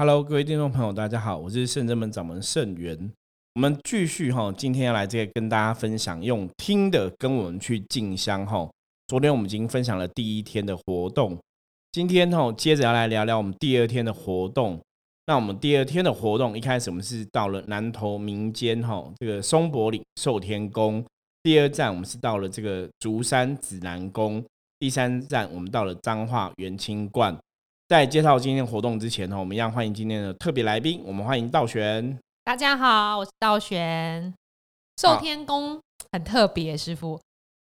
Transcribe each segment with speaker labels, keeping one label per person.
Speaker 1: Hello，各位听众朋友，大家好，我是圣真门掌门圣元。我们继续哈，今天要来这个跟大家分享，用听的跟我们去进香哈。昨天我们已经分享了第一天的活动，今天哈接着要来聊聊我们第二天的活动。那我们第二天的活动一开始我们是到了南投民间哈这个松柏岭寿天宫，第二站我们是到了这个竹山指南宫，第三站我们到了彰化元清观。在介绍今天活动之前呢，我们一样欢迎今天的特别来宾。我们欢迎道玄。
Speaker 2: 大家好，我是道玄。寿天宫很特别，师傅。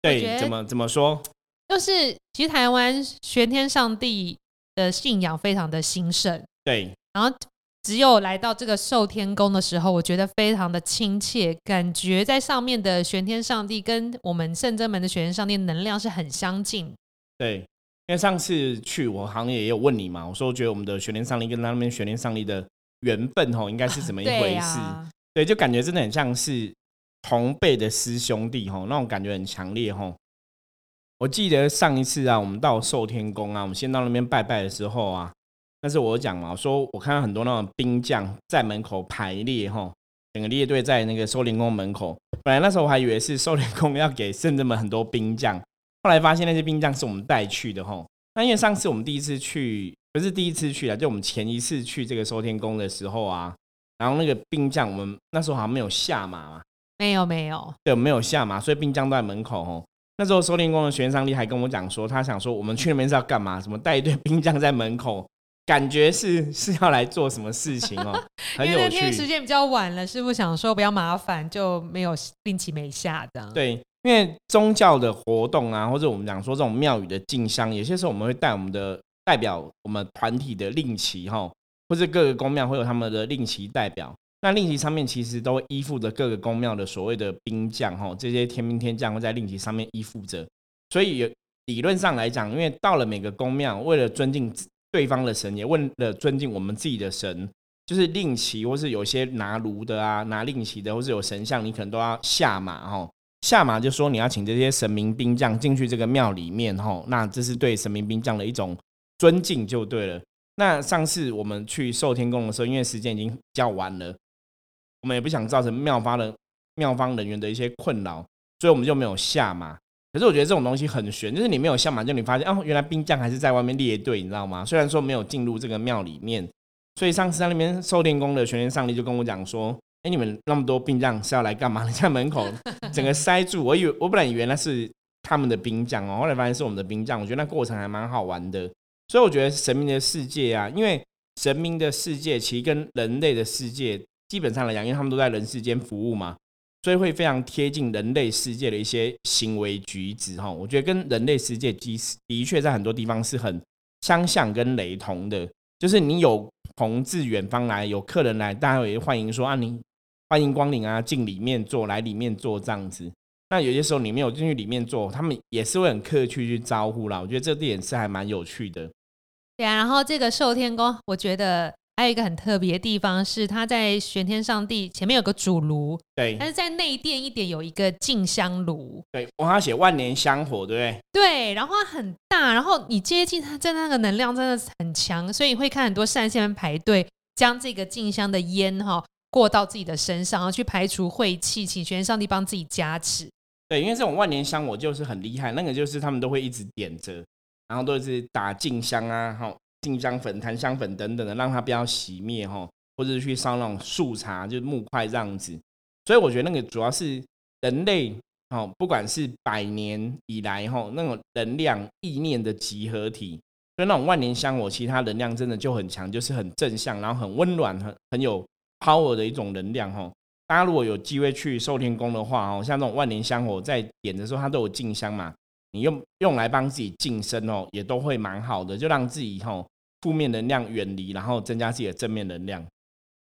Speaker 1: 对，怎么怎么说？
Speaker 2: 就是其实台湾玄天上帝的信仰非常的兴盛。
Speaker 1: 对。
Speaker 2: 然后只有来到这个寿天宫的时候，我觉得非常的亲切，感觉在上面的玄天上帝跟我们圣真门的玄天上帝能量是很相近。
Speaker 1: 对。因为上次去我行业也有问你嘛，我说我觉得我们的玄天上帝跟他那边玄天上帝的缘分吼，应该是怎么一回事？对，就感觉真的很像是同辈的师兄弟吼，那种感觉很强烈吼。我记得上一次啊，我们到寿天宫啊，我们先到那边拜拜的时候啊，那是我讲嘛，我说我看到很多那种兵将在门口排列吼，整个列队在那个寿天宫门口。本来那时候我还以为是寿天宫要给圣人们很多兵将。后来发现那些兵将是我们带去的吼，那因为上次我们第一次去不是第一次去啊，就我们前一次去这个收天宫的时候啊，然后那个兵将我们那时候好像没有下马嘛，
Speaker 2: 没有没有，
Speaker 1: 对，没有下马，所以兵将都在门口吼。那时候收天宫的玄上帝还跟我讲说，他想说我们去那边是要干嘛？什么带一堆兵将在门口，感觉是是要来做什么事情哦，很有趣。
Speaker 2: 那天时间比较晚了，师傅想说不要麻烦，就没有令旗没下的。
Speaker 1: 对。因为宗教的活动啊，或者我们讲说这种庙宇的进香，有些时候我们会带我们的代表，我们团体的令旗哈，或者各个宫庙会有他们的令旗代表。那令旗上面其实都依附着各个宫庙的所谓的兵将哈，这些天兵天将会在令旗上面依附着。所以理论上来讲，因为到了每个宫庙，为了尊敬对方的神，也为了尊敬我们自己的神，就是令旗或是有些拿炉的啊，拿令旗的，或是有神像，你可能都要下马哈。下马就说你要请这些神明兵将进去这个庙里面吼，那这是对神明兵将的一种尊敬就对了。那上次我们去寿天宫的时候，因为时间已经较晚了，我们也不想造成庙方的庙方人员的一些困扰，所以我们就没有下马。可是我觉得这种东西很玄，就是你没有下马，就你发现哦，原来兵将还是在外面列队，你知道吗？虽然说没有进入这个庙里面，所以上次在那边寿天宫的玄天上帝就跟我讲说。哎，你们那么多兵将是要来干嘛？在门口 整个塞住，我以为我本来以为那是他们的兵将哦，后来发现是我们的兵将。我觉得那过程还蛮好玩的，所以我觉得神明的世界啊，因为神明的世界其实跟人类的世界基本上来讲，因为他们都在人世间服务嘛，所以会非常贴近人类世界的一些行为举止哈。我觉得跟人类世界的的确在很多地方是很相像跟雷同的，就是你有朋自远方来，有客人来，大家也欢迎说啊，你。欢迎光临啊！进里面坐，来里面坐这样子。那有些时候你没有进去里面坐，他们也是会很客气去招呼啦。我觉得这点是还蛮有趣的。
Speaker 2: 对啊，然后这个寿天宫，我觉得还有一个很特别的地方是，它在玄天上帝前面有个主炉，
Speaker 1: 对，
Speaker 2: 但是在内殿一点有一个静香炉，
Speaker 1: 对，我还要写万年香火，对不对？
Speaker 2: 对，然后它很大，然后你接近它，真的那个能量真的很强，所以你会看很多善信们排队将这个静香的烟哈。过到自己的身上，然后去排除晦气，请玄上帝帮自己加持。
Speaker 1: 对，因为这种万年香，我就是很厉害。那个就是他们都会一直点着，然后都是打静香啊，哈，静香粉、檀香粉等等的，让它不要熄灭哈，或者是去烧那种树茶，就是木块这样子。所以我觉得那个主要是人类哦，不管是百年以来哈，那种能量意念的集合体，所以那种万年香，我其他能量真的就很强，就是很正向，然后很温暖，很很有。Power 的一种能量哈，大家如果有机会去寿天宫的话哦，像这种万年香火在点的时候，它都有静香嘛，你用用来帮自己净身哦，也都会蛮好的，就让自己哈负面能量远离，然后增加自己的正面能量。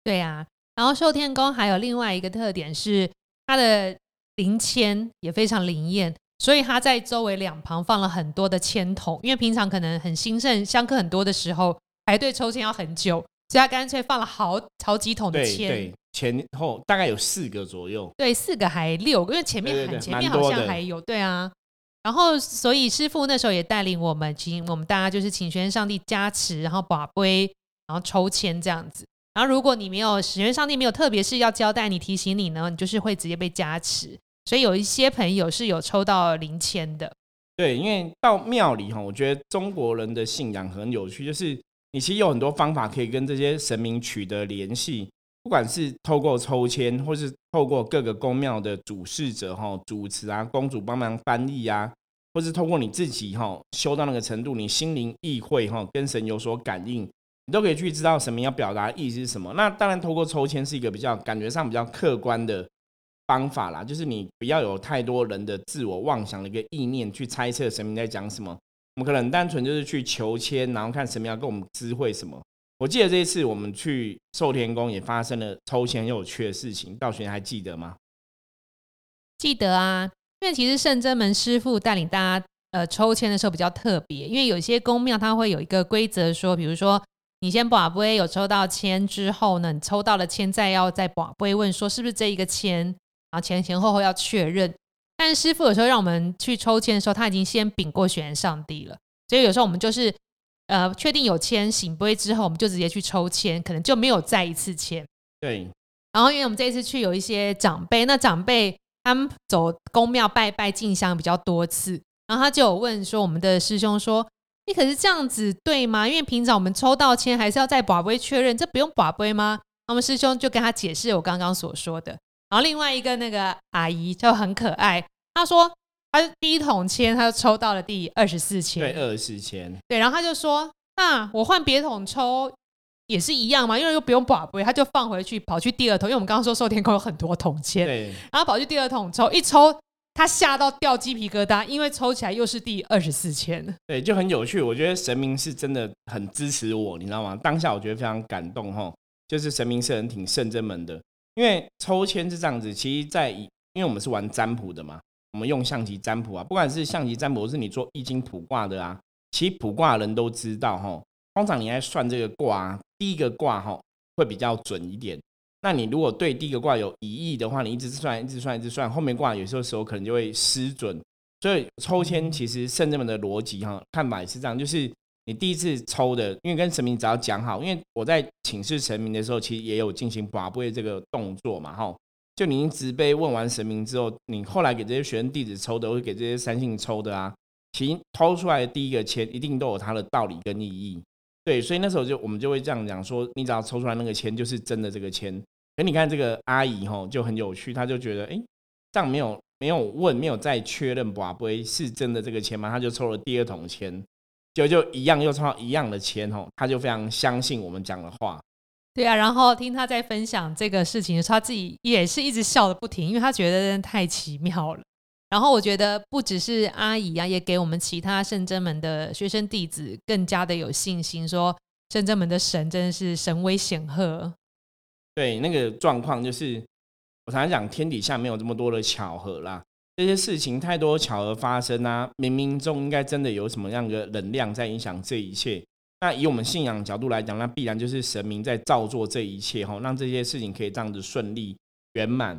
Speaker 2: 对啊，然后寿天宫还有另外一个特点是它的灵签也非常灵验，所以它在周围两旁放了很多的签筒，因为平常可能很兴盛香客很多的时候排队抽签要很久。所以他干脆放了好好几桶的铅，
Speaker 1: 对，前后大概有四个左右，
Speaker 2: 对，四个还六个，因为前面很前面好像还有，对啊。然后，所以师傅那时候也带领我们，请我们大家就是请玄上帝加持，然后把杯然后抽签这样子。然后如果你没有始源上帝没有特别是要交代你提醒你呢，你就是会直接被加持。所以有一些朋友是有抽到零签的。
Speaker 1: 对，因为到庙里哈，我觉得中国人的信仰很有趣，就是你其实有很多方法可以跟这些神明取得联系，不管是透过抽签，或是透过各个宫庙的主事者哈、主持啊、公主帮忙翻译啊，或是透过你自己哈修到那个程度，你心灵意会哈，跟神有所感应。你都可以去知道神明要表达意思是什么。那当然，透过抽签是一个比较感觉上比较客观的方法啦，就是你不要有太多人的自我妄想的一个意念去猜测神明在讲什么。我们可能单纯就是去求签，然后看神明要跟我们知会什么。我记得这一次我们去寿天宫也发生了抽签又有趣的事情，道玄还记得吗？
Speaker 2: 记得啊，因为其实圣真门师傅带领大家呃抽签的时候比较特别，因为有些宫庙它会有一个规则说，比如说。你先把杯有抽到签之后呢，你抽到了签再要再把杯问说是不是这一个签，然后前前后后要确认。但师傅有时候让我们去抽签的时候，他已经先禀过玄上帝了，所以有时候我们就是呃确定有签醒杯之后，我们就直接去抽签，可能就没有再一次签。
Speaker 1: 对。
Speaker 2: 然后因为我们这一次去有一些长辈，那长辈他们走宫庙拜拜进香比较多次，然后他就有问说我们的师兄说。你可是这样子对吗？因为平常我们抽到签还是要在把杯确认，这不用把杯吗？我们师兄就跟他解释我刚刚所说的。然后另外一个那个阿姨就很可爱，她说他第一桶签，他就抽到了第二十四签，
Speaker 1: 对，二十四签，
Speaker 2: 对。然后他就说：“那我换别桶抽也是一样嘛？因为又不用把杯，他就放回去，跑去第二桶。因为我们刚刚说寿天宫有很多桶签，
Speaker 1: 对。
Speaker 2: 然后跑去第二桶抽，一抽。他吓到掉鸡皮疙瘩，因为抽起来又是第二十四签。
Speaker 1: 对，就很有趣。我觉得神明是真的很支持我，你知道吗？当下我觉得非常感动哈。就是神明是很挺圣真门的，因为抽签是这样子。其实，在因为我们是玩占卜的嘛，我们用象棋占卜啊，不管是象棋占卜，是你做易经卜卦的啊，其实卜卦人都知道哈。通常你在算这个卦，第一个卦哈会比较准一点。那你如果对第一个卦有疑义的话，你一直算，一直算，一直算，后面卦有些时候可能就会失准。所以抽签其实圣人们的逻辑哈看法也是这样，就是你第一次抽的，因为跟神明只要讲好，因为我在请示神明的时候，其实也有进行把杯这个动作嘛，哈。就您直杯问完神明之后，你后来给这些学生弟子抽的，或者给这些三姓抽的啊，其实抽出来的第一个签一定都有它的道理跟意义。对，所以那时候就我们就会这样讲说，你只要抽出来那个签就是真的这个签。哎，你看这个阿姨吼就很有趣，她就觉得哎，这样没有没有问，没有再确认，不不会是真的这个签吗？她就抽了第二桶签，就就一样又抽到一样的签吼，她就非常相信我们讲的话。
Speaker 2: 对啊，然后听她在分享这个事情的时候，她自己也是一直笑的不停，因为她觉得真的太奇妙了。然后我觉得不只是阿姨啊，也给我们其他圣真门的学生弟子更加的有信心，说圣真门的神真的是神威显赫。
Speaker 1: 对那个状况，就是我常常讲，天底下没有这么多的巧合啦。这些事情太多巧合发生啊，冥冥中应该真的有什么样的能量在影响这一切。那以我们信仰角度来讲，那必然就是神明在造作这一切哈，让这些事情可以这样子顺利圆满。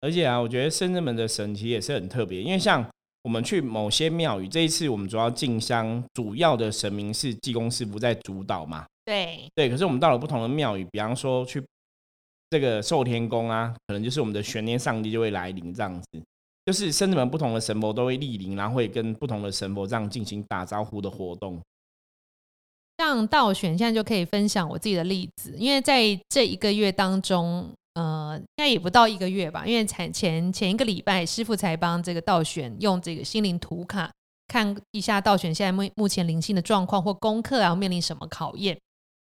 Speaker 1: 而且啊，我觉得深圳门的神其实也是很特别，因为像我们去某些庙宇，这一次我们主要进香，主要的神明是济公师傅在主导嘛。
Speaker 2: 对
Speaker 1: 对，可是我们到了不同的庙宇，比方说去。这个寿天宫啊，可能就是我们的玄年上帝就会来临这样子，就是甚至们不同的神佛都会莅临，然后会跟不同的神佛这样进行打招呼的活动。
Speaker 2: 像道玄现在就可以分享我自己的例子，因为在这一个月当中，呃，应该也不到一个月吧，因为前前前一个礼拜，师傅才帮这个道玄用这个心灵图卡看一下道玄现在目目前灵性的状况或功课啊，面临什么考验。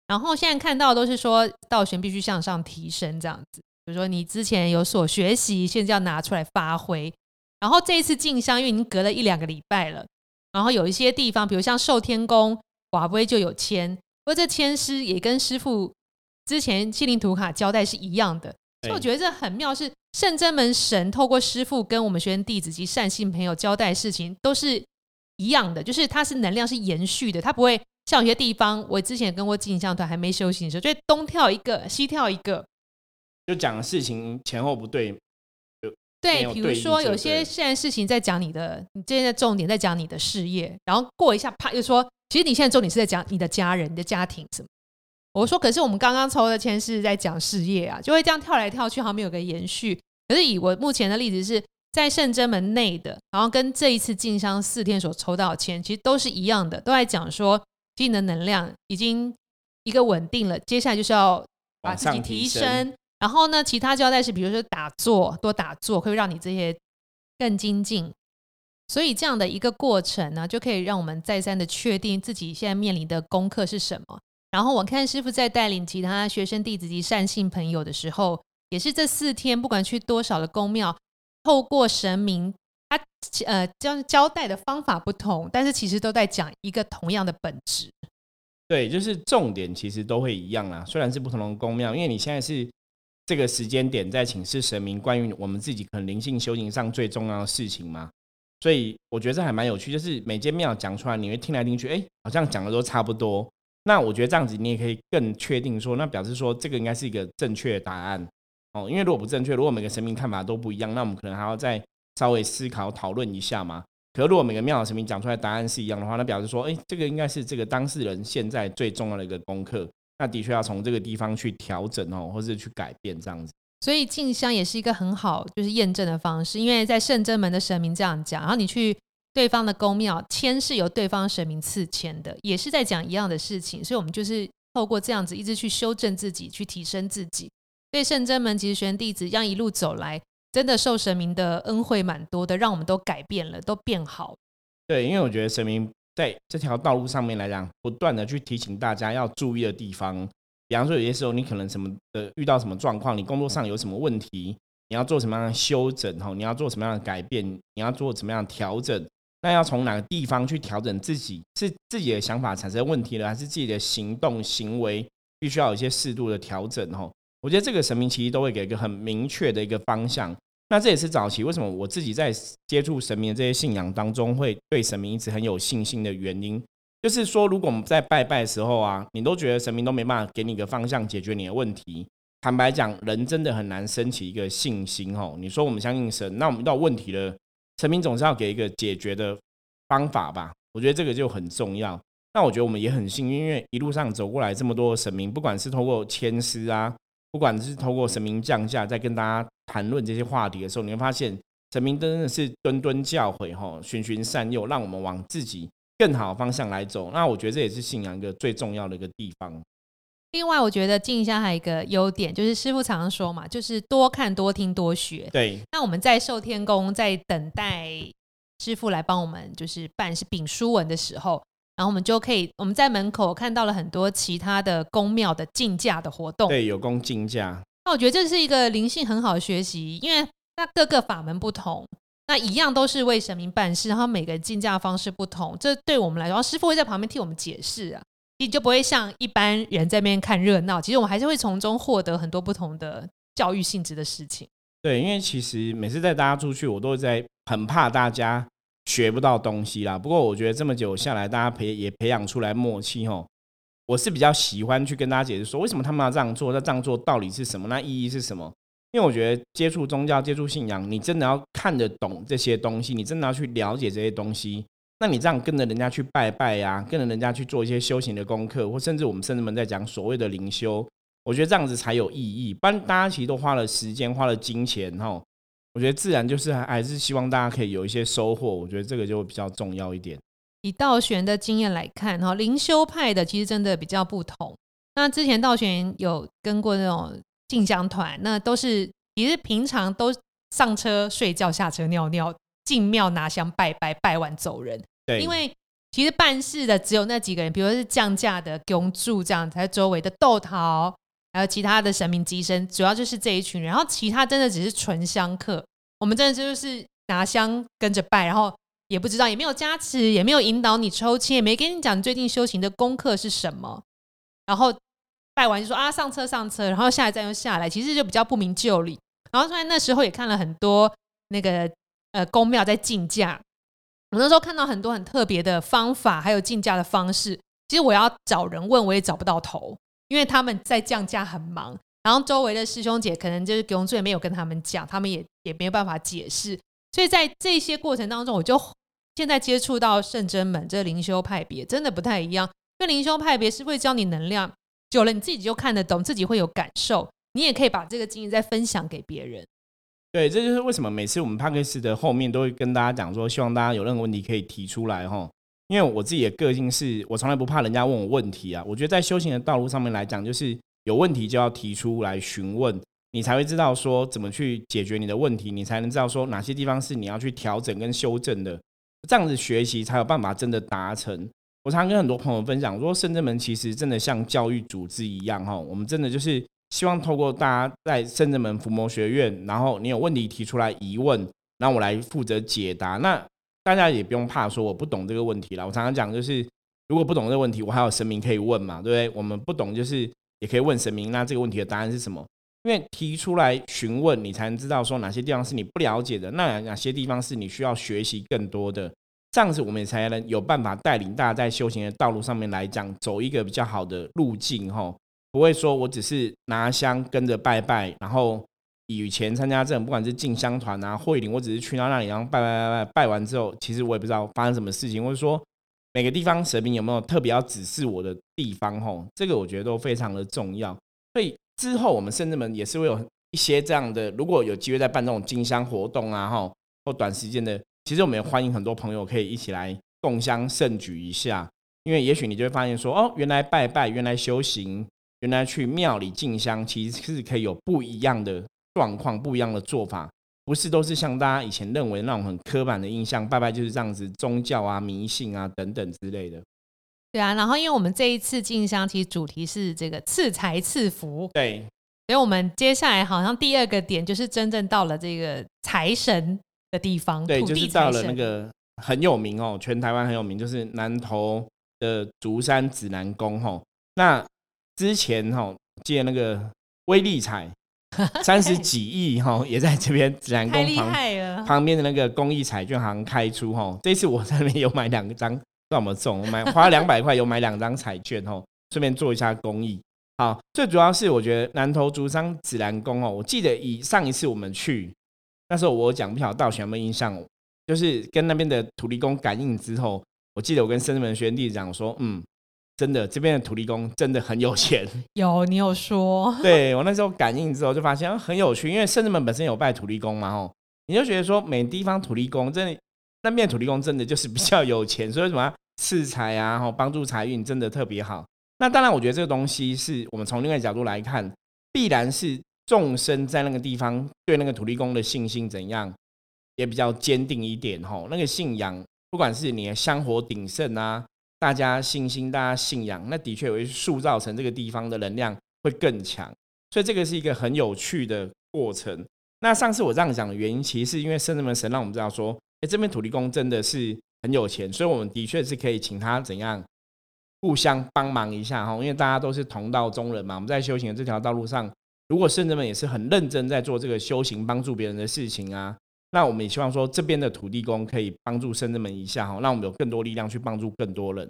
Speaker 2: 然后现在看到都是说道玄必须向上提升这样子，比如说你之前有所学习，现在要拿出来发挥。然后这一次进香，因为已经隔了一两个礼拜了，然后有一些地方，比如像寿天宫寡不就有签，不过这签诗也跟师傅之前心灵图卡交代是一样的，所以我觉得这很妙，是圣真门神透过师傅跟我们学生弟子及善信朋友交代事情都是一样的，就是它是能量是延续的，它不会。像有些地方，我之前跟过镜像团还没修行的时候，就东跳一个，西跳一个，
Speaker 1: 就讲的事情前后不对。
Speaker 2: 对，比如说有些现在事情在讲你的，你现在重点在讲你的事业，然后过一下，啪又说，其实你现在重点是在讲你的家人、你的家庭什么。我说，可是我们刚刚抽的签是在讲事业啊，就会这样跳来跳去，好像没有个延续。可是以我目前的例子是在圣真门内的，然后跟这一次进香四天所抽到的签，其实都是一样的，都在讲说，你的能量已经一个稳定了，接下来就是要把自己提升。然后呢，其他交代是，比如说打坐，多打坐会让你这些更精进。所以这样的一个过程呢，就可以让我们再三的确定自己现在面临的功课是什么。然后我看师傅在带领其他学生弟子及善信朋友的时候，也是这四天，不管去多少的宫庙，透过神明，他呃交交代的方法不同，但是其实都在讲一个同样的本质。
Speaker 1: 对，就是重点其实都会一样啦。虽然是不同的宫庙，因为你现在是这个时间点在请示神明关于我们自己可能灵性修行上最重要的事情嘛。所以我觉得这还蛮有趣，就是每间庙讲出来，你会听来听去，哎，好像讲的都差不多。那我觉得这样子，你也可以更确定说，那表示说这个应该是一个正确答案哦。因为如果不正确，如果每个神明看法都不一样，那我们可能还要再稍微思考讨论一下嘛。可如果每个庙的神明讲出来答案是一样的话，那表示说，哎，这个应该是这个当事人现在最重要的一个功课。那的确要从这个地方去调整哦，或者去改变这样子。
Speaker 2: 所以进香也是一个很好就是验证的方式，因为在圣真门的神明这样讲，然后你去对方的宫庙签是由对方神明赐签的，也是在讲一样的事情，所以我们就是透过这样子一直去修正自己，去提升自己。所以圣真门其实学弟子这样一路走来，真的受神明的恩惠蛮多的，让我们都改变了，都变好。
Speaker 1: 对，因为我觉得神明在这条道路上面来讲，不断的去提醒大家要注意的地方。比方说，有些时候你可能什么的遇到什么状况，你工作上有什么问题，你要做什么样的修整哈？你要做什么样的改变？你要做什么样的调整？那要从哪个地方去调整自己？是自己的想法产生问题了，还是自己的行动行为必须要有一些适度的调整哈？我觉得这个神明其实都会给一个很明确的一个方向。那这也是早期为什么我自己在接触神明的这些信仰当中，会对神明一直很有信心的原因。就是说，如果我们在拜拜的时候啊，你都觉得神明都没办法给你一个方向解决你的问题，坦白讲，人真的很难升起一个信心哦。你说我们相信神，那我们遇到问题了，神明总是要给一个解决的方法吧？我觉得这个就很重要。那我觉得我们也很幸运，因为一路上走过来这么多神明，不管是透过签诗啊，不管是透过神明降下，在跟大家谈论这些话题的时候，你会发现神明真的是敦敦教诲哈，循循善诱，让我们往自己。更好的方向来走，那我觉得这也是信仰一个最重要的一个地方。
Speaker 2: 另外，我觉得静香还有一个优点，就是师傅常常说嘛，就是多看、多听、多学。
Speaker 1: 对。
Speaker 2: 那我们在寿天宫在等待师傅来帮我们，就是办是丙书文的时候，然后我们就可以我们在门口看到了很多其他的宫庙的竞价的活动。
Speaker 1: 对，有宫竞价。
Speaker 2: 那我觉得这是一个灵性很好的学习，因为那各个法门不同。那一样都是为神明办事，然后每个人竞价方式不同，这对我们来说，师傅会在旁边替我们解释啊，你就不会像一般人在那边看热闹。其实我们还是会从中获得很多不同的教育性质的事情。
Speaker 1: 对，因为其实每次带大家出去，我都会在很怕大家学不到东西啦。不过我觉得这么久下来，大家培也培养出来默契吼。我是比较喜欢去跟大家解释说，为什么他们要这样做，那这样做到底是什么，那意义是什么。因为我觉得接触宗教、接触信仰，你真的要看得懂这些东西，你真的要去了解这些东西。那你这样跟着人家去拜拜呀，跟着人家去做一些修行的功课，或甚至我们甚至们在讲所谓的灵修，我觉得这样子才有意义。不然大家其实都花了时间、花了金钱，哈，我觉得自然就是还是希望大家可以有一些收获。我觉得这个就比较重要一点。
Speaker 2: 以道玄的经验来看，哈，灵修派的其实真的比较不同。那之前道玄有跟过那种。进香团那都是也是平常都上车睡觉下车尿尿进庙拿香拜拜拜完走人。
Speaker 1: 对，
Speaker 2: 因为其实办事的只有那几个人，比如是降价的供住这样，在周围的豆桃，还有其他的神明机身，主要就是这一群人。然后其他真的只是纯香客，我们真的就是拿香跟着拜，然后也不知道也没有加持，也没有引导你抽签，也没跟你讲最近修行的功课是什么，然后。拜完就说啊上车上车，然后下一站又下来，其实就比较不明就里。然后在那时候也看了很多那个呃公庙在竞价，我那时候看到很多很特别的方法，还有竞价的方式。其实我要找人问，我也找不到头，因为他们在降价很忙，然后周围的师兄姐可能就是工作也没有跟他们讲，他们也也没有办法解释。所以在这些过程当中，我就现在接触到圣真门这灵修派别，真的不太一样。因为灵修派别是会教你能量。久了你自己就看得懂，自己会有感受，你也可以把这个经验再分享给别人。
Speaker 1: 对，这就是为什么每次我们 p a c k a g e 的后面都会跟大家讲说，希望大家有任何问题可以提出来哈。因为我自己的个性是我从来不怕人家问我问题啊。我觉得在修行的道路上面来讲，就是有问题就要提出来询问，你才会知道说怎么去解决你的问题，你才能知道说哪些地方是你要去调整跟修正的。这样子学习才有办法真的达成。我常跟很多朋友分享说，圣正门其实真的像教育组织一样哈，我们真的就是希望透过大家在圣正门伏魔学院，然后你有问题提出来疑问，然后我来负责解答。那大家也不用怕说我不懂这个问题了。我常常讲就是，如果不懂这个问题，我还有神明可以问嘛，对不对？我们不懂就是也可以问神明，那这个问题的答案是什么？因为提出来询问，你才能知道说哪些地方是你不了解的，那哪些地方是你需要学习更多的。这样子，我们也才能有办法带领大家在修行的道路上面来讲，走一个比较好的路径哈。不会说我只是拿香跟着拜拜，然后以前参加这种不管是进香团啊、会灵，我只是去到那里然后拜拜拜拜，拜完之后，其实我也不知道发生什么事情，或者说每个地方神明有没有特别要指示我的地方吼，这个我觉得都非常的重要。所以之后我们甚至们也是会有一些这样的，如果有机会在办这种进香活动啊，哈，或短时间的。其实我们也欢迎很多朋友可以一起来共襄盛举一下，因为也许你就会发现说，哦，原来拜拜，原来修行，原来去庙里进香，其实是可以有不一样的状况，不一样的做法，不是都是像大家以前认为那种很刻板的印象，拜拜就是这样子，宗教啊、迷信啊等等之类的。
Speaker 2: 对啊，然后因为我们这一次进香，其实主题是这个赐财赐福，
Speaker 1: 对，
Speaker 2: 所以我们接下来好像第二个点就是真正到了这个财神。的地方，
Speaker 1: 对，就是到了那个很有名哦，全台湾很有名，就是南投的竹山指南宫吼。那之前吼借那个威力彩 三十几亿哈，也在这边指南宫旁旁边的那个公益彩券行开出吼。这次我在那边有买两张，让我们中，买花两百块有买两张彩券吼，顺便做一下公益。好，最主要是我觉得南投竹山指南宫哦，我记得以上一次我们去。那时候我讲不晓得道玄有没有印象，就是跟那边的土地公感应之后，我记得我跟深圳门学院弟讲说，嗯，真的这边的土地公真的很有钱。
Speaker 2: 有你有说？
Speaker 1: 对我那时候感应之后就发现很有趣，因为深圳门本身有拜土地公嘛，吼，你就觉得说每地方土地公真的那边土地公真的就是比较有钱，所以什么赐财啊，然后帮助财运真的特别好。那当然，我觉得这个东西是我们从另外角度来看，必然是。众生在那个地方对那个土地公的信心怎样，也比较坚定一点吼。那个信仰，不管是你的香火鼎盛啊，大家信心、大家信仰，那的确会塑造成这个地方的能量会更强。所以这个是一个很有趣的过程。那上次我这样讲的原因，其实是因为圣人们神让我们知道说，哎，这边土地公真的是很有钱，所以我们的确是可以请他怎样互相帮忙一下哈。因为大家都是同道中人嘛，我们在修行的这条道路上。如果圣人们也是很认真在做这个修行、帮助别人的事情啊，那我们也希望说这边的土地公可以帮助圣人们一下哈，让我们有更多力量去帮助更多人。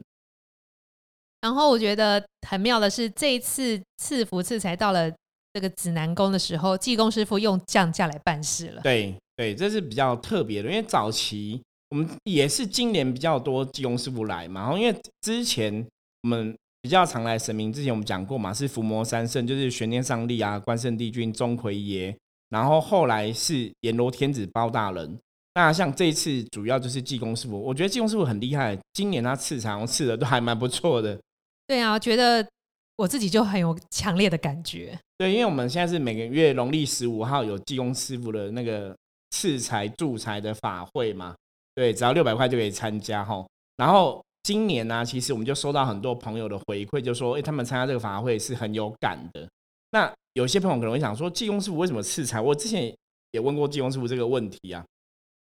Speaker 2: 然后我觉得很妙的是，这一次赐福赐财到了这个指南宫的时候，济公师傅用降价来办事了。
Speaker 1: 对对，这是比较特别的，因为早期我们也是今年比较多济公师傅来嘛，然后因为之前我们。比较常来神明，之前我们讲过嘛，是伏魔三圣，就是玄天上帝啊、关圣帝君、钟馗爷，然后后来是阎罗天子包大人。那像这一次主要就是济公师傅，我觉得济公师傅很厉害，今年他赐场赐的都还蛮不错的。
Speaker 2: 对啊，觉得我自己就很有强烈的感觉。
Speaker 1: 对，因为我们现在是每个月农历十五号有济公师傅的那个赐财助财的法会嘛，对，只要六百块就可以参加哈，然后。今年呢，其实我们就收到很多朋友的回馈，就说，哎，他们参加这个法会是很有感的。那有些朋友可能会想说，济公师傅为什么赐财？我之前也问过济公师傅这个问题啊。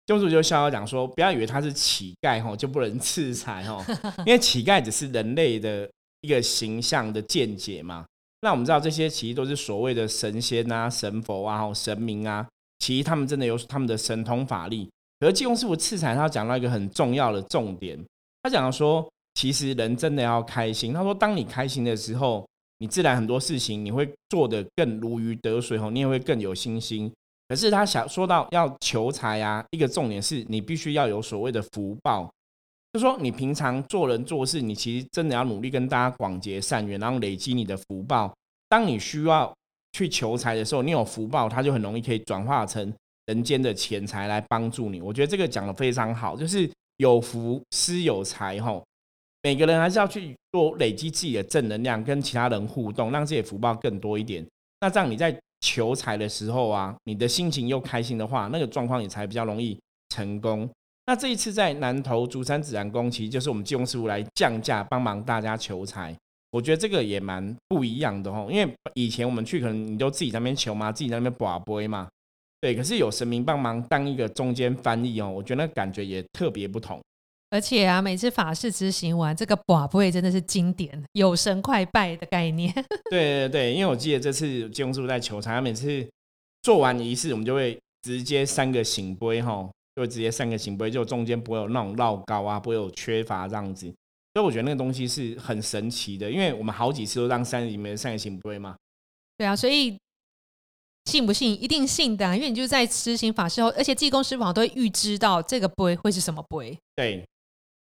Speaker 1: 济公师傅就笑笑讲说，不要以为他是乞丐吼，就不能赐财吼，因为乞丐只是人类的一个形象的见解嘛。那我们知道这些其实都是所谓的神仙啊、神佛啊、神明啊，其实他们真的有他们的神通法力。可是济公师傅赐财，他讲到一个很重要的重点。他讲说，其实人真的要开心。他说，当你开心的时候，你自然很多事情你会做得更如鱼得水吼，你也会更有信心。可是他想说到要求财啊，一个重点是你必须要有所谓的福报。就说你平常做人做事，你其实真的要努力跟大家广结善缘，然后累积你的福报。当你需要去求财的时候，你有福报，它就很容易可以转化成人间的钱财来帮助你。我觉得这个讲的非常好，就是有福施有财，吼，每个人还是要去多累积自己的正能量，跟其他人互动，让自己的福报更多一点。那这样你在求财的时候啊，你的心情又开心的话，那个状况也才比较容易成功。那这一次在南投竹山自然宫，其实就是我们济公师傅来降价帮忙大家求财。我觉得这个也蛮不一样的哦，因为以前我们去可能你都自己在那边求嘛，自己在那边把杯嘛，对。可是有神明帮忙当一个中间翻译哦，我觉得感觉也特别不同。
Speaker 2: 而且啊，每次法事执行完，这个卜杯真的是经典，有神快拜的概念。
Speaker 1: 对对对，因为我记得这次济公师傅在求财，每次做完仪式，我们就会直接三个醒杯哈。就直接三个行杯，就中间不会有那种绕高啊，不会有缺乏这样子，所以我觉得那个东西是很神奇的，因为我们好几次都让三里面三个行杯嘛。
Speaker 2: 对啊，所以信不信一定信的，因为你就在施行法事后，而且济公师傅都会预知到这个杯会是什么杯。
Speaker 1: 对，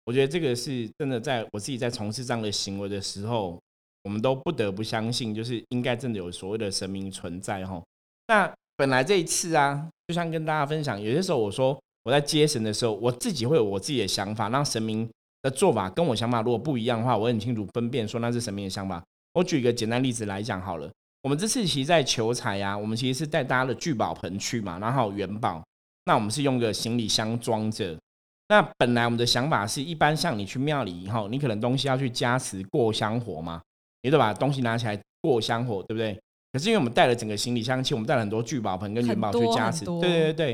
Speaker 1: 我觉得这个是真的，在我自己在从事这样的行为的时候，我们都不得不相信，就是应该真的有所谓的神明存在哈。那本来这一次啊，就像跟大家分享，有些时候我说。我在接神的时候，我自己会有我自己的想法，让神明的做法跟我想法如果不一样的话，我很清楚分辨说那是神明的想法。我举一个简单例子来讲好了，我们这次其实在求财啊，我们其实是带大家的聚宝盆去嘛，然后元宝，那我们是用个行李箱装着。那本来我们的想法是一般像你去庙里以后，你可能东西要去加持过香火嘛，你得把东西拿起来过香火，对不对？可是因为我们带了整个行李箱，其实我们带了很多聚宝盆跟元宝去加持，对对对。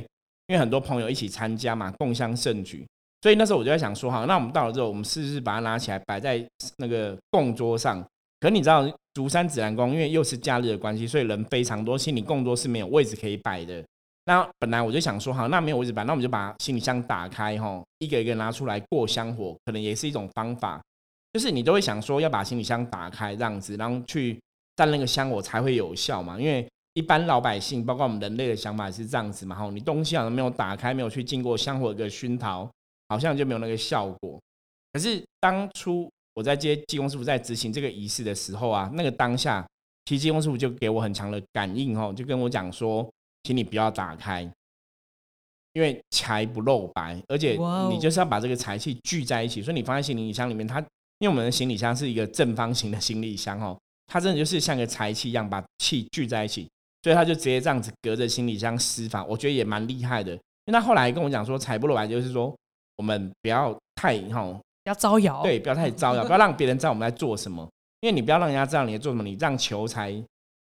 Speaker 1: 因为很多朋友一起参加嘛，共襄盛举，所以那时候我就在想说，哈，那我们到了之后，我们是不是把它拿起来摆在那个供桌上。可你知道，竹山紫兰宫因为又是假日的关系，所以人非常多，心里供桌是没有位置可以摆的。那本来我就想说，好，那没有位置摆，那我们就把行李箱打开，哈，一个一个拿出来过香火，可能也是一种方法。就是你都会想说，要把行李箱打开这样子，然后去蘸那个香火才会有效嘛，因为。一般老百姓，包括我们人类的想法是这样子嘛？吼，你东西好像没有打开，没有去经过香火的熏陶，好像就没有那个效果。可是当初我在接济公师傅在执行这个仪式的时候啊，那个当下，其实济公师傅就给我很强的感应，哦，就跟我讲说，请你不要打开，因为财不露白，而且你就是要把这个财气聚在一起。所以你放在行李箱里面，它因为我们的行李箱是一个正方形的行李箱，哦，它真的就是像个财气一样，把气聚在一起。所以他就直接这样子隔着行李箱施法，我觉得也蛮厉害的。因为他后来跟我讲说，财不露白就是说，我们不要太哈，不
Speaker 2: 要招摇，
Speaker 1: 对，不要太招摇，不要让别人知道我们在做什么。因为你不要让人家知道你在做什么，你让求财。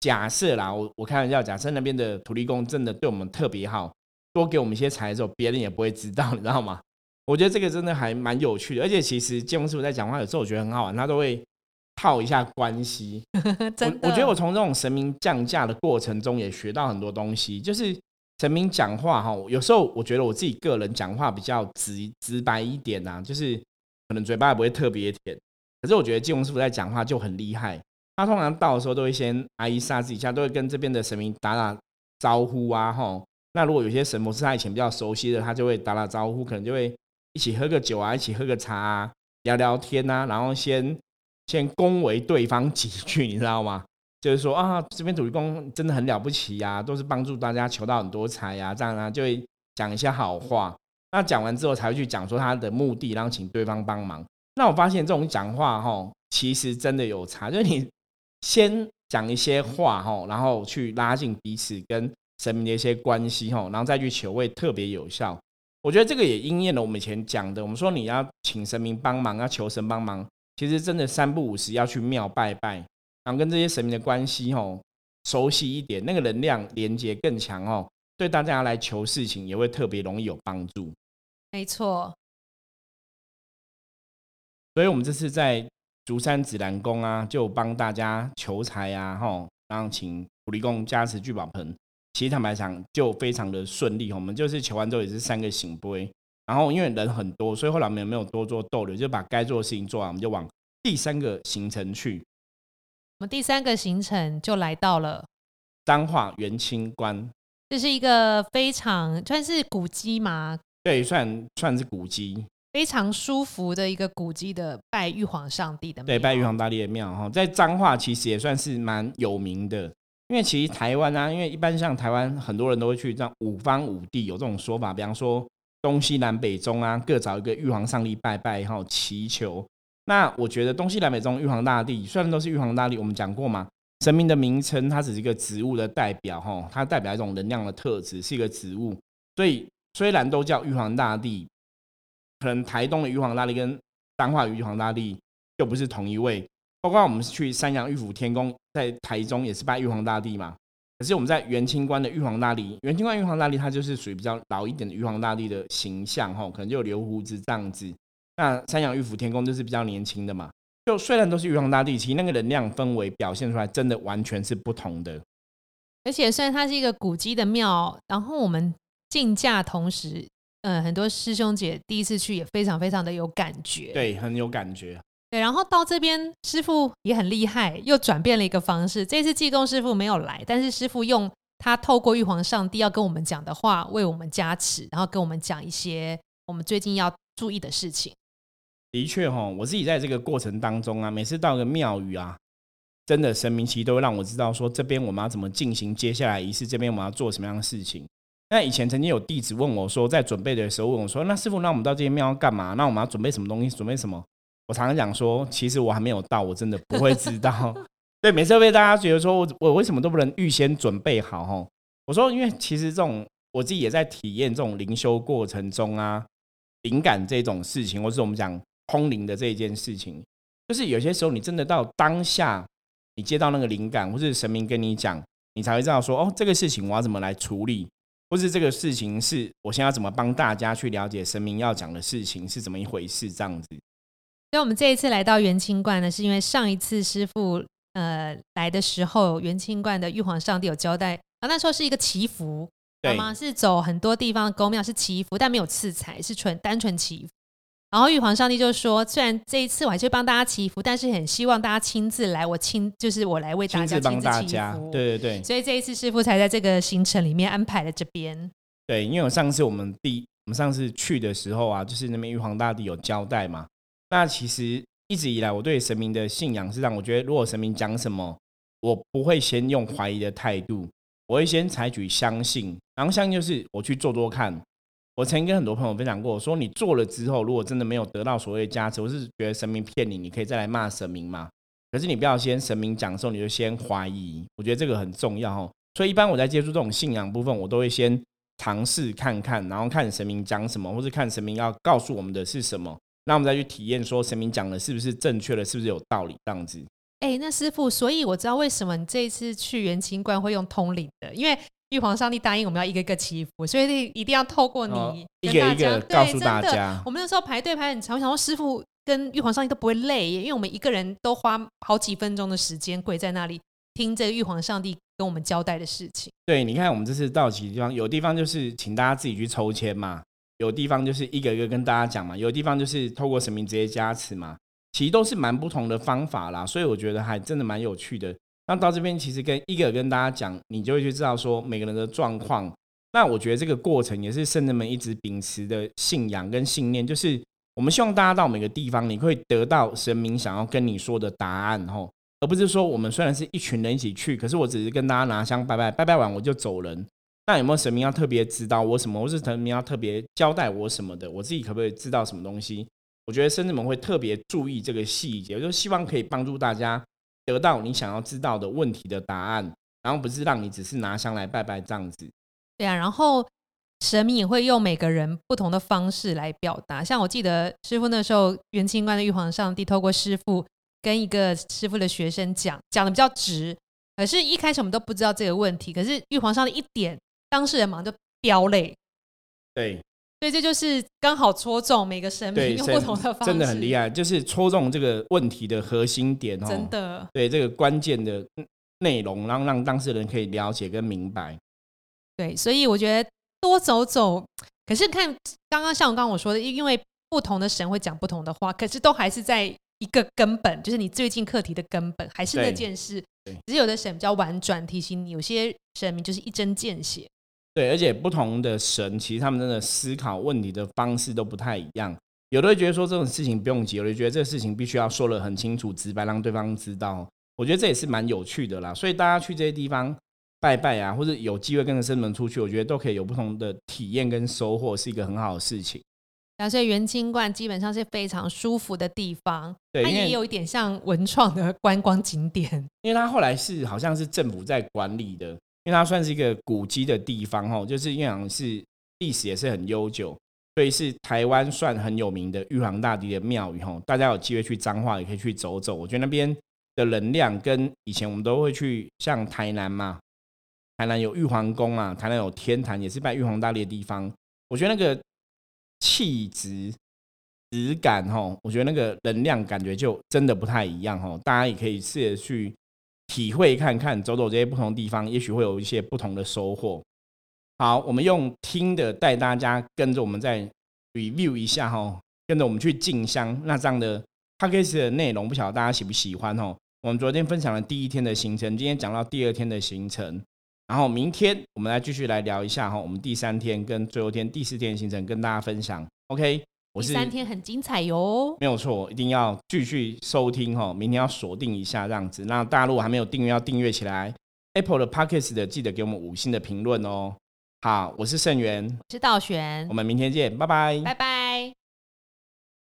Speaker 1: 假设啦，我我开玩笑，假设那边的土地公真的对我们特别好，多给我们一些财的时候，别人也不会知道，你知道吗？我觉得这个真的还蛮有趣的。而且其实建峰师傅在讲话有时候我觉得很好玩，他都会。套一下关系，我我觉得我从这种神明降价的过程中也学到很多东西。就是神明讲话哈，有时候我觉得我自己个人讲话比较直直白一点呐，就是可能嘴巴也不会特别甜。可是我觉得金龙师傅在讲话就很厉害，他通常到的时候都会先阿姨杀自己下，都会跟这边的神明打打招呼啊吼。那如果有些神佛是他以前比较熟悉的，他就会打打招呼，可能就会一起喝个酒啊，一起喝个茶啊，聊聊天啊，然后先。先恭维对方几句，你知道吗？就是说啊，这边土地公真的很了不起呀，都是帮助大家求到很多财呀，这样啊，就会讲一些好话。那讲完之后才会去讲说他的目的，然后请对方帮忙。那我发现这种讲话哈，其实真的有差，就是你先讲一些话哈，然后去拉近彼此跟神明的一些关系哈，然后再去求，会特别有效。我觉得这个也应验了我们以前讲的，我们说你要请神明帮忙，要求神帮忙。其实真的三不五时要去庙拜拜，然后跟这些神明的关系哦熟悉一点，那个能量连接更强哦，对大家来求事情也会特别容易有帮助。
Speaker 2: 没错，
Speaker 1: 所以我们这次在竹山紫兰宫啊，就帮大家求财啊，吼，然后请土地公加持聚宝盆，其实坦白讲就非常的顺利。我们就是求完之后也是三个醒杯。然后因为人很多，所以后来我们也没有多做逗留，就把该做的事情做完，我们就往第三个行程去。
Speaker 2: 我们第三个行程就来到了
Speaker 1: 彰化元清关，
Speaker 2: 这是一个非常算是古迹吗？
Speaker 1: 对，算算是古迹。
Speaker 2: 非常舒服的一个古迹的拜玉皇上帝的庙。
Speaker 1: 对，拜玉皇大帝的庙哈，在彰化其实也算是蛮有名的。因为其实台湾啊，因为一般像台湾很多人都会去这样五方五帝有这种说法，比方说东西南北中啊，各找一个玉皇上帝拜拜哈，祈求。那我觉得东西南北中玉皇大帝虽然都是玉皇大帝，我们讲过嘛，神明的名称它只是一个植物的代表哈，它代表一种能量的特质，是一个植物。所以虽然都叫玉皇大帝，可能台东的玉皇大帝跟彰化玉皇大帝就不是同一位。包括我们去三阳玉府天宫，在台中也是拜玉皇大帝嘛。可是我们在元清观的玉皇大帝，元清观玉皇大帝，他就是属于比较老一点的玉皇大帝的形象哈，可能就留胡子这样子。那三阳玉府天宫就是比较年轻的嘛。就虽然都是玉皇大帝，其实那个能量氛围表现出来，真的完全是不同的。
Speaker 2: 而且虽然它是一个古迹的庙，然后我们进价同时，嗯，很多师兄姐第一次去也非常非常的有感觉，
Speaker 1: 对，很有感觉。
Speaker 2: 对，然后到这边，师傅也很厉害，又转变了一个方式。这次济公师傅没有来，但是师傅用他透过玉皇上帝要跟我们讲的话，为我们加持，然后跟我们讲一些我们最近要注意的事情。
Speaker 1: 的确哈，我自己在这个过程当中啊，每次到个庙宇啊，真的神明其实都会让我知道说，这边我们要怎么进行接下来仪式，这边我们要做什么样的事情。那以前曾经有弟子问我说，在准备的时候问我说，那师傅，那我们到这些庙要干嘛？那我们要准备什么东西？准备什么？我常常讲说，其实我还没有到，我真的不会知道。对，每次被大家觉得说我我为什么都不能预先准备好？哈，我说，因为其实这种我自己也在体验这种灵修过程中啊，灵感这种事情，或是我们讲通灵的这一件事情，就是有些时候你真的到当下，你接到那个灵感，或是神明跟你讲，你才会知道说，哦，这个事情我要怎么来处理，或是这个事情是我现在怎么帮大家去了解神明要讲的事情是怎么一回事，这样子。
Speaker 2: 所以，我们这一次来到元清观呢，是因为上一次师傅呃来的时候，元清观的玉皇上帝有交代啊，那时候是一个祈福，
Speaker 1: 对
Speaker 2: 吗？是走很多地方的宫庙是祈福，但没有赐财，是纯单纯祈福。然后玉皇上帝就说，虽然这一次我还是帮大家祈福，但是很希望大家亲自来，我亲就是我来为大家
Speaker 1: 亲
Speaker 2: 自祈福。
Speaker 1: 对对对。
Speaker 2: 所以这一次师傅才在这个行程里面安排了这边。
Speaker 1: 对，因为我上次我们第我们上次去的时候啊，就是那边玉皇大帝有交代嘛。那其实一直以来，我对神明的信仰是让我觉得，如果神明讲什么，我不会先用怀疑的态度，我会先采取相信。然后相信就是我去做做看。我曾经跟很多朋友分享过，说你做了之后，如果真的没有得到所谓的加持，我是觉得神明骗你，你可以再来骂神明嘛。可是你不要先神明讲的时候你就先怀疑，我觉得这个很重要哦。所以一般我在接触这种信仰部分，我都会先尝试看看，然后看神明讲什么，或是看神明要告诉我们的是什么。那我们再去体验，说神明讲的是不是正确的，是不是有道理这样子？
Speaker 2: 哎，那师傅，所以我知道为什么你这一次去元清观会用通灵的，因为玉皇上帝答应我们要一个个祈福，所以一定要透过你
Speaker 1: 一个一个告诉大家。
Speaker 2: 我们那时候排队排很长，我想说师傅跟玉皇上帝都不会累，因为我们一个人都花好几分钟的时间跪在那里听这个玉皇上帝跟我们交代的事情。
Speaker 1: 对，你看我们这次到几个地方，有地方就是请大家自己去抽签嘛。有地方就是一个一个跟大家讲嘛，有地方就是透过神明直接加持嘛，其实都是蛮不同的方法啦，所以我觉得还真的蛮有趣的。那到这边其实跟一个跟大家讲，你就会去知道说每个人的状况。那我觉得这个过程也是圣人们一直秉持的信仰跟信念，就是我们希望大家到每个地方，你会得到神明想要跟你说的答案吼，而不是说我们虽然是一群人一起去，可是我只是跟大家拿香拜拜，拜拜完我就走人。那有没有神明要特别指导我什么？或是神明要特别交代我什么的？我自己可不可以知道什么东西？我觉得圣人们会特别注意这个细节，就希望可以帮助大家得到你想要知道的问题的答案，然后不是让你只是拿香来拜拜这样子。
Speaker 2: 对啊，然后神明也会用每个人不同的方式来表达。像我记得师傅那时候元清观的玉皇上帝透过师傅跟一个师傅的学生讲，讲的比较直，可是一开始我们都不知道这个问题，可是玉皇上帝一点。当事人马上就飙泪，
Speaker 1: 对，
Speaker 2: 所以这就是刚好戳中每个神明用不同的方式，
Speaker 1: 真的很厉害，就是戳中这个问题的核心点哦，
Speaker 2: 真的，
Speaker 1: 对这个关键的内容，然后让当事人可以了解跟明白。
Speaker 2: 对，所以我觉得多走走，可是看刚刚像我刚刚我说的，因为不同的神会讲不同的话，可是都还是在一个根本，就是你最近课题的根本还是那件事，只有的神比较婉转提醒你，有些神明就是一针见血。对，
Speaker 1: 而且不同的神，其实他们真的思考问题的方式都不太一样。有的会觉得说这种事情不用急，有的觉得这个事情必须要说的很清楚、直白，让对方知道。我觉得这也是蛮有趣的啦。所以大家去这些地方拜拜啊，或者有机会跟着生门出去，我觉得都可以有不同的体验跟收获，是一个很好的事情。
Speaker 2: 然后，所以元清观基本上是非常舒服的地方，
Speaker 1: 对，
Speaker 2: 它也有一点像文创的观光景点。
Speaker 1: 因为它后来是好像是政府在管理的，因为它算是一个古迹的地方吼，就是因为好像是历史也是很悠久，所以是台湾算很有名的玉皇大帝的庙宇吼。大家有机会去彰化也可以去走走，我觉得那边的能量跟以前我们都会去像台南嘛，台南有玉皇宫啊，台南有天坛也是拜玉皇大帝的地方，我觉得那个气质。质感吼，我觉得那个能量感觉就真的不太一样吼，大家也可以试着去体会看看，走走这些不同地方，也许会有一些不同的收获。好，我们用听的带大家跟着我们再 review 一下哈，跟着我们去进香。那这样的 p a c k a g e 的内容，不晓得大家喜不喜欢哦。我们昨天分享了第一天的行程，今天讲到第二天的行程，然后明天我们来继续来聊一下哈，我们第三天跟最后天第四天的行程跟大家分享。OK。我是
Speaker 2: 第三天很精彩哟，
Speaker 1: 没有错，一定要继续收听哈，明天要锁定一下这样子。那大家如果还没有订阅，要订阅起来。Apple 的 Podcast 的记得给我们五星的评论哦。好，我是盛元，
Speaker 2: 我是道玄
Speaker 1: 我，们明天见，拜拜，
Speaker 2: 拜拜。